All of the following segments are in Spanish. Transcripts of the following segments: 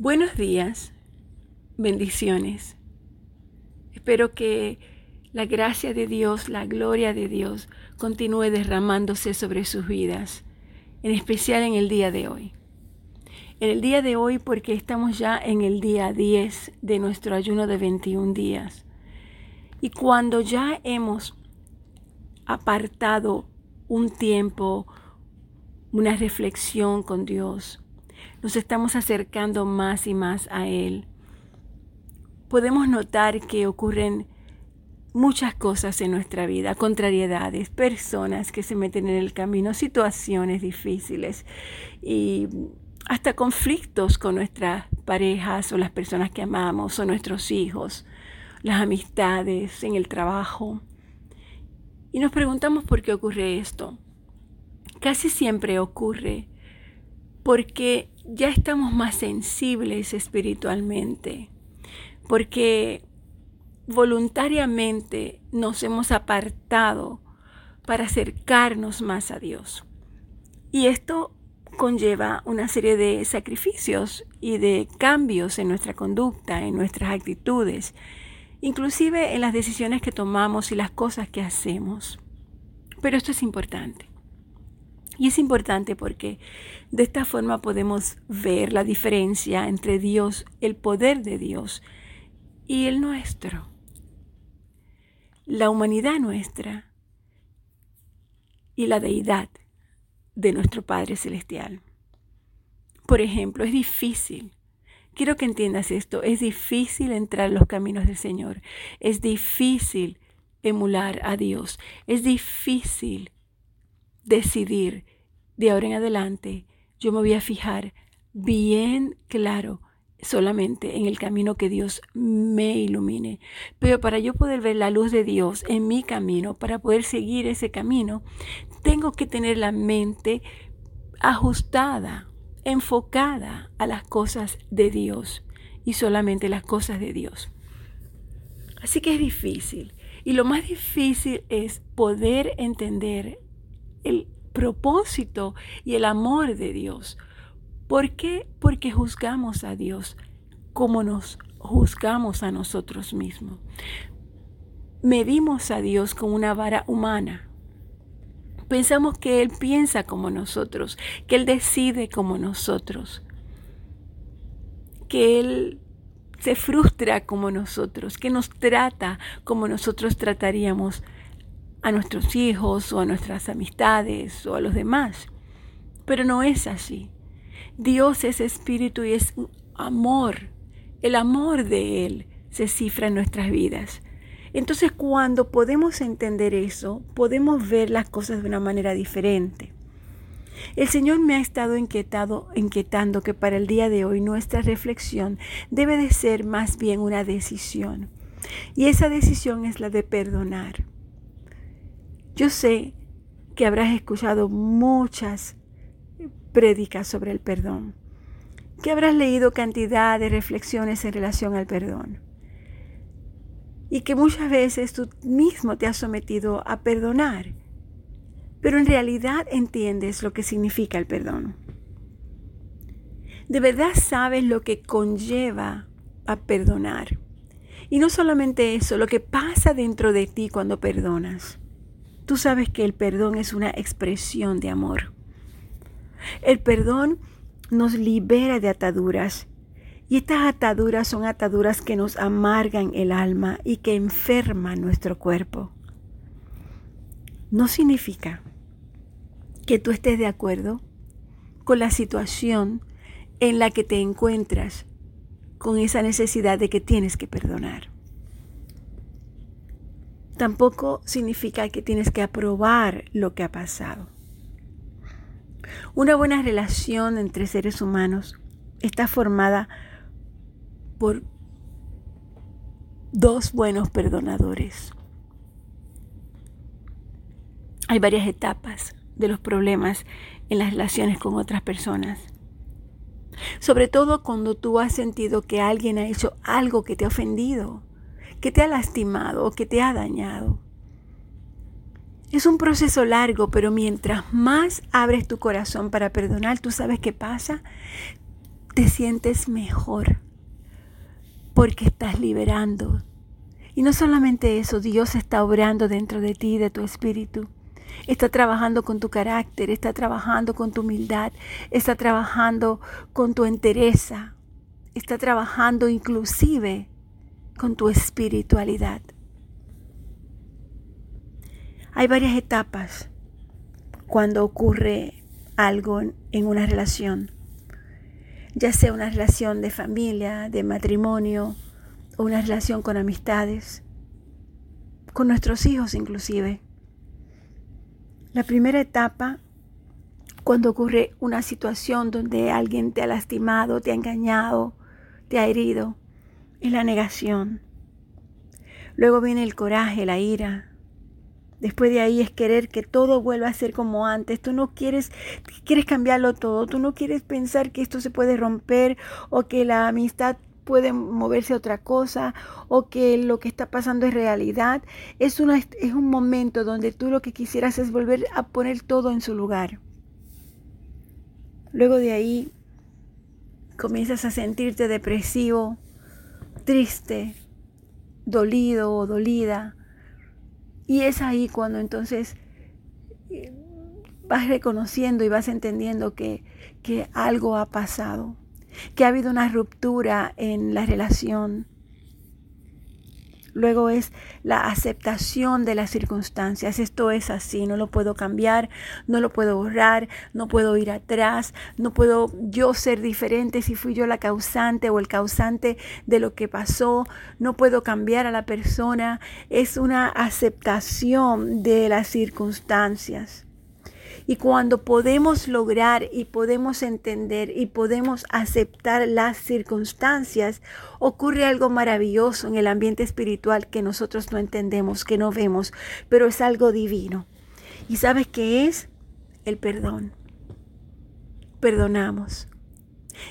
Buenos días, bendiciones. Espero que la gracia de Dios, la gloria de Dios continúe derramándose sobre sus vidas, en especial en el día de hoy. En el día de hoy porque estamos ya en el día 10 de nuestro ayuno de 21 días. Y cuando ya hemos apartado un tiempo, una reflexión con Dios, nos estamos acercando más y más a Él. Podemos notar que ocurren muchas cosas en nuestra vida, contrariedades, personas que se meten en el camino, situaciones difíciles y hasta conflictos con nuestras parejas o las personas que amamos o nuestros hijos, las amistades en el trabajo. Y nos preguntamos por qué ocurre esto. Casi siempre ocurre porque ya estamos más sensibles espiritualmente, porque voluntariamente nos hemos apartado para acercarnos más a Dios. Y esto conlleva una serie de sacrificios y de cambios en nuestra conducta, en nuestras actitudes, inclusive en las decisiones que tomamos y las cosas que hacemos. Pero esto es importante. Y es importante porque de esta forma podemos ver la diferencia entre Dios, el poder de Dios y el nuestro. La humanidad nuestra y la deidad de nuestro Padre Celestial. Por ejemplo, es difícil, quiero que entiendas esto, es difícil entrar en los caminos del Señor, es difícil emular a Dios, es difícil decidir de ahora en adelante yo me voy a fijar bien claro solamente en el camino que Dios me ilumine. Pero para yo poder ver la luz de Dios en mi camino, para poder seguir ese camino, tengo que tener la mente ajustada, enfocada a las cosas de Dios y solamente las cosas de Dios. Así que es difícil. Y lo más difícil es poder entender el propósito y el amor de Dios. ¿Por qué? Porque juzgamos a Dios como nos juzgamos a nosotros mismos. Medimos a Dios con una vara humana. Pensamos que Él piensa como nosotros, que Él decide como nosotros, que Él se frustra como nosotros, que nos trata como nosotros trataríamos a nuestros hijos o a nuestras amistades o a los demás. Pero no es así. Dios es espíritu y es amor. El amor de Él se cifra en nuestras vidas. Entonces cuando podemos entender eso, podemos ver las cosas de una manera diferente. El Señor me ha estado inquietado, inquietando que para el día de hoy nuestra reflexión debe de ser más bien una decisión. Y esa decisión es la de perdonar. Yo sé que habrás escuchado muchas prédicas sobre el perdón, que habrás leído cantidad de reflexiones en relación al perdón y que muchas veces tú mismo te has sometido a perdonar, pero en realidad entiendes lo que significa el perdón. De verdad sabes lo que conlleva a perdonar. Y no solamente eso, lo que pasa dentro de ti cuando perdonas. Tú sabes que el perdón es una expresión de amor. El perdón nos libera de ataduras y estas ataduras son ataduras que nos amargan el alma y que enferman nuestro cuerpo. No significa que tú estés de acuerdo con la situación en la que te encuentras con esa necesidad de que tienes que perdonar tampoco significa que tienes que aprobar lo que ha pasado. Una buena relación entre seres humanos está formada por dos buenos perdonadores. Hay varias etapas de los problemas en las relaciones con otras personas. Sobre todo cuando tú has sentido que alguien ha hecho algo que te ha ofendido que te ha lastimado o que te ha dañado. Es un proceso largo, pero mientras más abres tu corazón para perdonar, tú sabes qué pasa. te sientes mejor porque estás liberando. Y no solamente eso, Dios está obrando dentro de ti, de tu espíritu. Está trabajando con tu carácter, está trabajando con tu humildad, está trabajando con tu entereza, está trabajando inclusive con tu espiritualidad. Hay varias etapas cuando ocurre algo en una relación, ya sea una relación de familia, de matrimonio o una relación con amistades, con nuestros hijos inclusive. La primera etapa, cuando ocurre una situación donde alguien te ha lastimado, te ha engañado, te ha herido, es la negación. Luego viene el coraje, la ira, Después de ahí es querer que todo vuelva a ser como antes. Tú no quieres, quieres cambiarlo todo. Tú no quieres pensar que esto se puede romper o que la amistad puede moverse a otra cosa o que lo que está pasando es realidad. Es, una, es un momento donde tú lo que quisieras es volver a poner todo en su lugar. Luego de ahí comienzas a sentirte depresivo, triste, dolido o dolida. Y es ahí cuando entonces eh, vas reconociendo y vas entendiendo que, que algo ha pasado, que ha habido una ruptura en la relación, Luego es la aceptación de las circunstancias. Esto es así, no lo puedo cambiar, no lo puedo borrar, no puedo ir atrás, no puedo yo ser diferente si fui yo la causante o el causante de lo que pasó, no puedo cambiar a la persona. Es una aceptación de las circunstancias. Y cuando podemos lograr y podemos entender y podemos aceptar las circunstancias, ocurre algo maravilloso en el ambiente espiritual que nosotros no entendemos, que no vemos, pero es algo divino. ¿Y sabes qué es? El perdón. Perdonamos.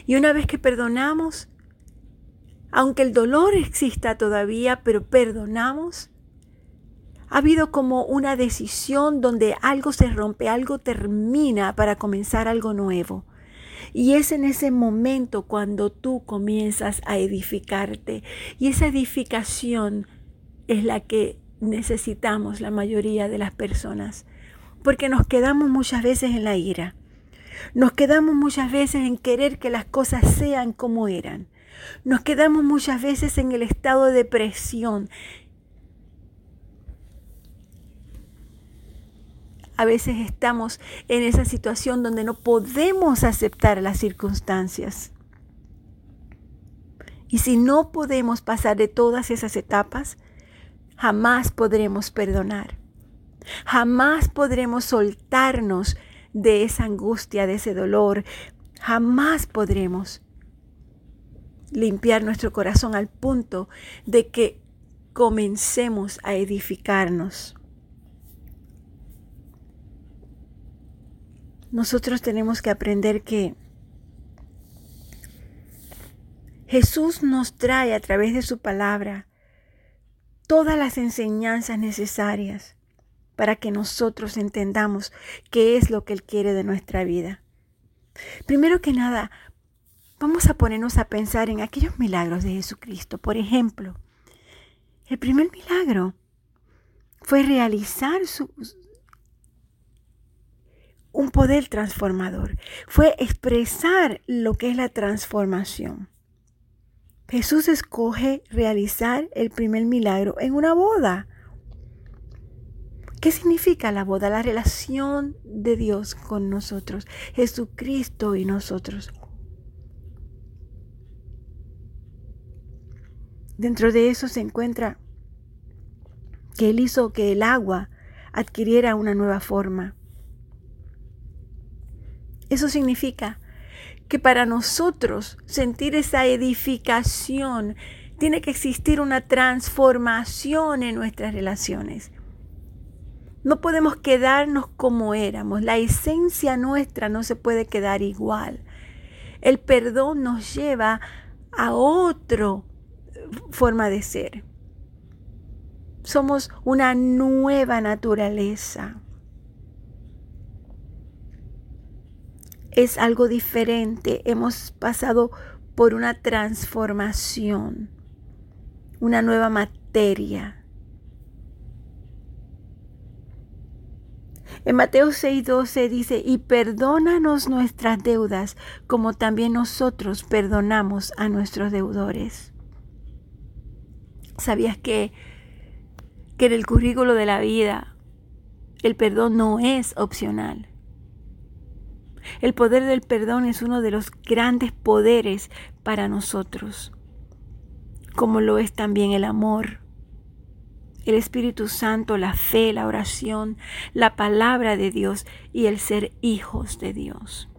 Y una vez que perdonamos, aunque el dolor exista todavía, pero perdonamos, ha habido como una decisión donde algo se rompe, algo termina para comenzar algo nuevo. Y es en ese momento cuando tú comienzas a edificarte. Y esa edificación es la que necesitamos la mayoría de las personas. Porque nos quedamos muchas veces en la ira. Nos quedamos muchas veces en querer que las cosas sean como eran. Nos quedamos muchas veces en el estado de depresión a veces estamos en esa situación donde no podemos aceptar las circunstancias. Y si no podemos pasar de todas esas etapas, jamás podremos perdonar. Jamás podremos soltarnos de esa angustia, de ese dolor. Jamás podremos limpiar nuestro corazón al punto de que comencemos a edificarnos. Nosotros tenemos que aprender que Jesús nos trae a través de su palabra todas las enseñanzas necesarias para que nosotros entendamos qué es lo que Él quiere de nuestra vida. Primero que nada, vamos a ponernos a pensar en aquellos milagros de Jesucristo. Por ejemplo, el primer milagro fue realizar su, un poder transformador. Fue expresar lo que es la transformación. Jesús escoge realizar el primer milagro en una boda. ¿Qué significa la boda? La relación de Dios con nosotros, Jesucristo y nosotros. Dentro de eso se encuentra que Él hizo que el agua adquiriera una nueva forma. Eso significa que para nosotros sentir esa edificación tiene que existir una transformación en nuestras relaciones. No podemos quedarnos como éramos. La esencia nuestra no se puede quedar igual. El perdón nos lleva a otra forma de ser. Somos una nueva naturaleza. Es algo diferente. Hemos pasado por una transformación, una nueva materia. En Mateo 6:12 dice, y perdónanos nuestras deudas como también nosotros perdonamos a nuestros deudores. ¿Sabías que, que en el currículo de la vida el perdón no es opcional? El poder del perdón es uno de los grandes poderes para nosotros, como lo es también el amor, el Espíritu Santo, la fe, la oración, la palabra de Dios y el ser hijos de Dios.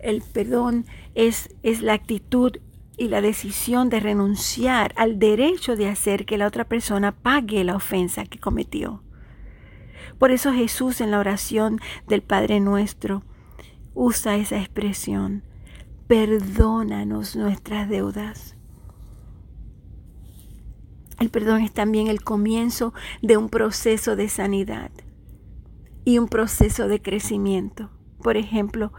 El perdón es, es la actitud y la decisión de renunciar al derecho de hacer que la otra persona pague la ofensa que cometió. Por eso Jesús en la oración del Padre nuestro usa esa expresión, perdónanos nuestras deudas. El perdón es también el comienzo de un proceso de sanidad y un proceso de crecimiento. Por ejemplo,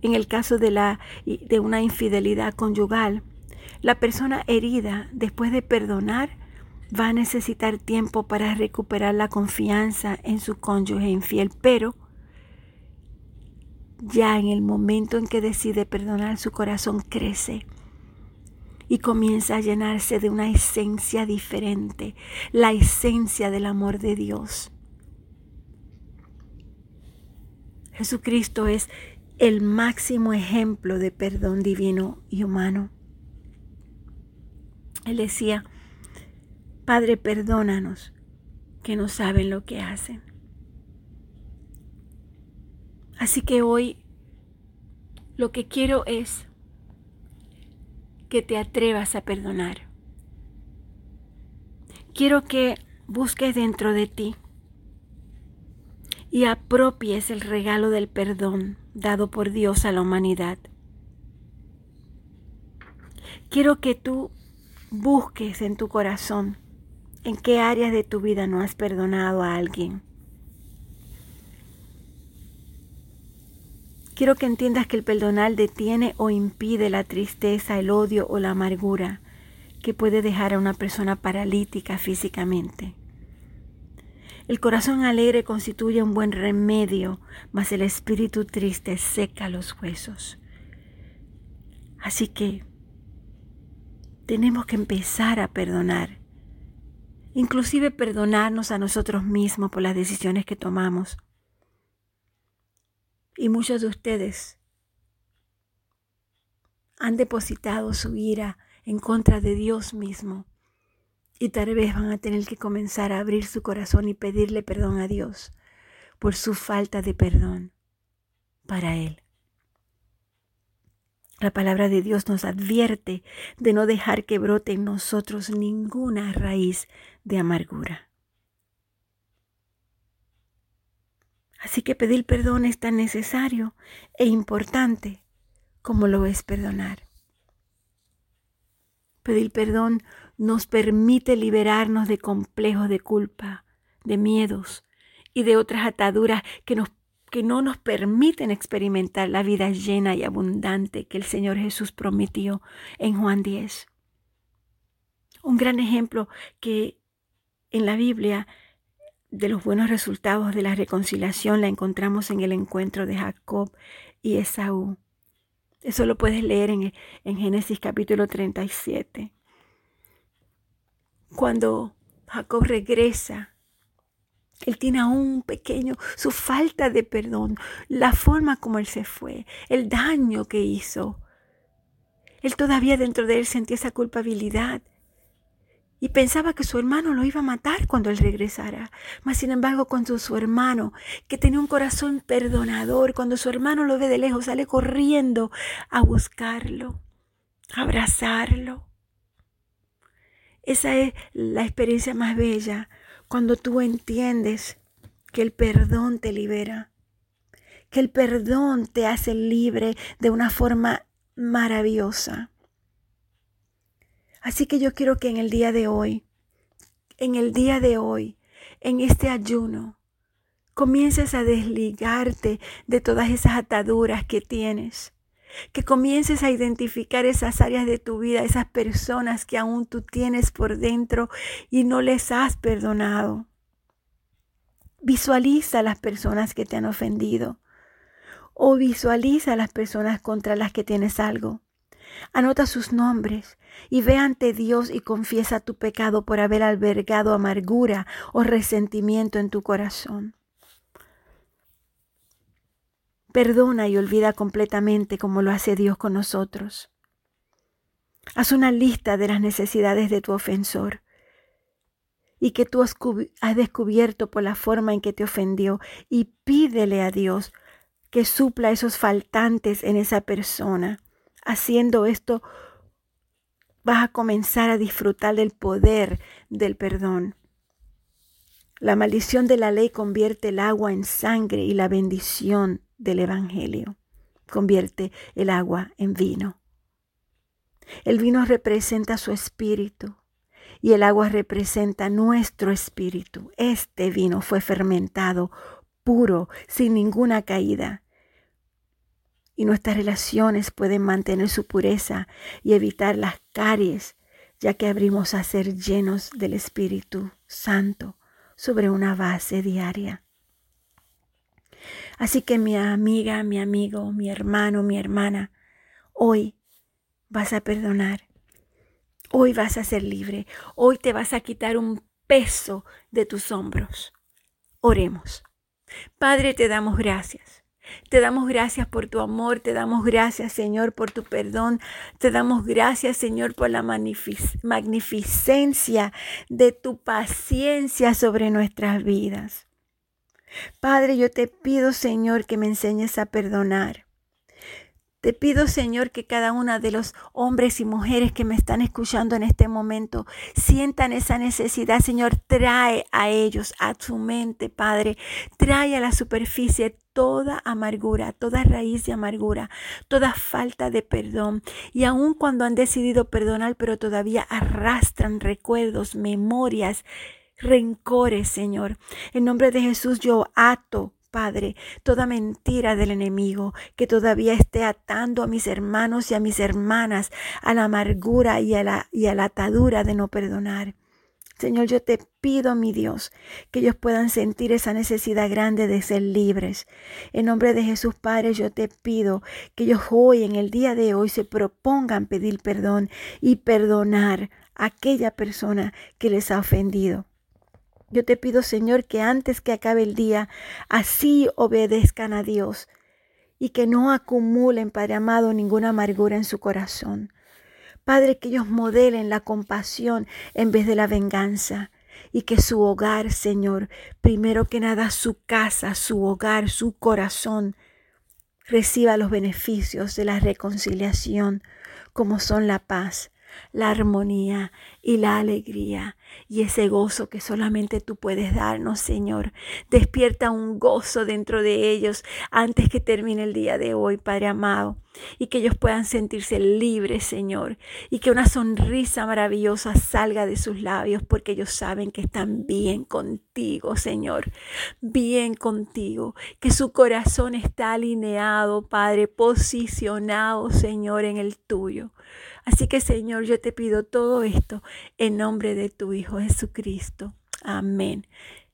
en el caso de, la, de una infidelidad conyugal, la persona herida, después de perdonar, va a necesitar tiempo para recuperar la confianza en su cónyuge infiel, pero ya en el momento en que decide perdonar, su corazón crece y comienza a llenarse de una esencia diferente, la esencia del amor de Dios. Jesucristo es el máximo ejemplo de perdón divino y humano. Él decía, Padre, perdónanos que no saben lo que hacen. Así que hoy lo que quiero es que te atrevas a perdonar. Quiero que busques dentro de ti y apropies el regalo del perdón dado por Dios a la humanidad. Quiero que tú busques en tu corazón ¿En qué áreas de tu vida no has perdonado a alguien? Quiero que entiendas que el perdonar detiene o impide la tristeza, el odio o la amargura que puede dejar a una persona paralítica físicamente. El corazón alegre constituye un buen remedio, mas el espíritu triste seca los huesos. Así que tenemos que empezar a perdonar inclusive perdonarnos a nosotros mismos por las decisiones que tomamos. Y muchos de ustedes han depositado su ira en contra de Dios mismo y tal vez van a tener que comenzar a abrir su corazón y pedirle perdón a Dios por su falta de perdón para Él. La palabra de Dios nos advierte de no dejar que brote en nosotros ninguna raíz de amargura. Así que pedir perdón es tan necesario e importante como lo es perdonar. Pedir perdón nos permite liberarnos de complejos de culpa, de miedos y de otras ataduras que nos que no nos permiten experimentar la vida llena y abundante que el Señor Jesús prometió en Juan 10. Un gran ejemplo que en la Biblia de los buenos resultados de la reconciliación la encontramos en el encuentro de Jacob y Esaú. Eso lo puedes leer en, en Génesis capítulo 37. Cuando Jacob regresa él tiene aún pequeño su falta de perdón, la forma como él se fue, el daño que hizo. Él todavía dentro de él sentía esa culpabilidad y pensaba que su hermano lo iba a matar cuando él regresara. Mas sin embargo, cuando su hermano, que tenía un corazón perdonador, cuando su hermano lo ve de lejos, sale corriendo a buscarlo, a abrazarlo. Esa es la experiencia más bella cuando tú entiendes que el perdón te libera, que el perdón te hace libre de una forma maravillosa. Así que yo quiero que en el día de hoy, en el día de hoy, en este ayuno, comiences a desligarte de todas esas ataduras que tienes. Que comiences a identificar esas áreas de tu vida, esas personas que aún tú tienes por dentro y no les has perdonado. Visualiza las personas que te han ofendido o visualiza las personas contra las que tienes algo. Anota sus nombres y ve ante Dios y confiesa tu pecado por haber albergado amargura o resentimiento en tu corazón. Perdona y olvida completamente como lo hace Dios con nosotros. Haz una lista de las necesidades de tu ofensor y que tú has descubierto por la forma en que te ofendió y pídele a Dios que supla esos faltantes en esa persona. Haciendo esto, vas a comenzar a disfrutar del poder del perdón. La maldición de la ley convierte el agua en sangre y la bendición del Evangelio convierte el agua en vino. El vino representa su espíritu y el agua representa nuestro espíritu. Este vino fue fermentado puro, sin ninguna caída. Y nuestras relaciones pueden mantener su pureza y evitar las caries, ya que abrimos a ser llenos del Espíritu Santo sobre una base diaria. Así que mi amiga, mi amigo, mi hermano, mi hermana, hoy vas a perdonar. Hoy vas a ser libre. Hoy te vas a quitar un peso de tus hombros. Oremos. Padre, te damos gracias. Te damos gracias por tu amor, te damos gracias Señor por tu perdón, te damos gracias Señor por la magnificencia de tu paciencia sobre nuestras vidas. Padre, yo te pido, Señor, que me enseñes a perdonar. Te pido, Señor, que cada una de los hombres y mujeres que me están escuchando en este momento sientan esa necesidad. Señor, trae a ellos, a su mente, Padre. Trae a la superficie toda amargura, toda raíz de amargura, toda falta de perdón. Y aun cuando han decidido perdonar, pero todavía arrastran recuerdos, memorias, rencores, Señor. En nombre de Jesús yo ato Padre, toda mentira del enemigo que todavía esté atando a mis hermanos y a mis hermanas a la amargura y a la, y a la atadura de no perdonar. Señor, yo te pido, mi Dios, que ellos puedan sentir esa necesidad grande de ser libres. En nombre de Jesús, Padre, yo te pido que ellos hoy, en el día de hoy, se propongan pedir perdón y perdonar a aquella persona que les ha ofendido. Yo te pido, Señor, que antes que acabe el día, así obedezcan a Dios y que no acumulen, Padre amado, ninguna amargura en su corazón. Padre, que ellos modelen la compasión en vez de la venganza y que su hogar, Señor, primero que nada su casa, su hogar, su corazón, reciba los beneficios de la reconciliación, como son la paz, la armonía y la alegría y ese gozo que solamente tú puedes darnos, Señor. Despierta un gozo dentro de ellos antes que termine el día de hoy, Padre amado, y que ellos puedan sentirse libres, Señor, y que una sonrisa maravillosa salga de sus labios porque ellos saben que están bien contigo, Señor, bien contigo, que su corazón está alineado, Padre, posicionado, Señor, en el tuyo. Así que Señor, yo te pido todo esto en nombre de tu Hijo Jesucristo. Amén.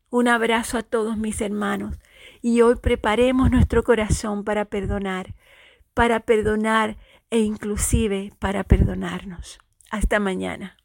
Un abrazo a todos mis hermanos y hoy preparemos nuestro corazón para perdonar, para perdonar e inclusive para perdonarnos. Hasta mañana.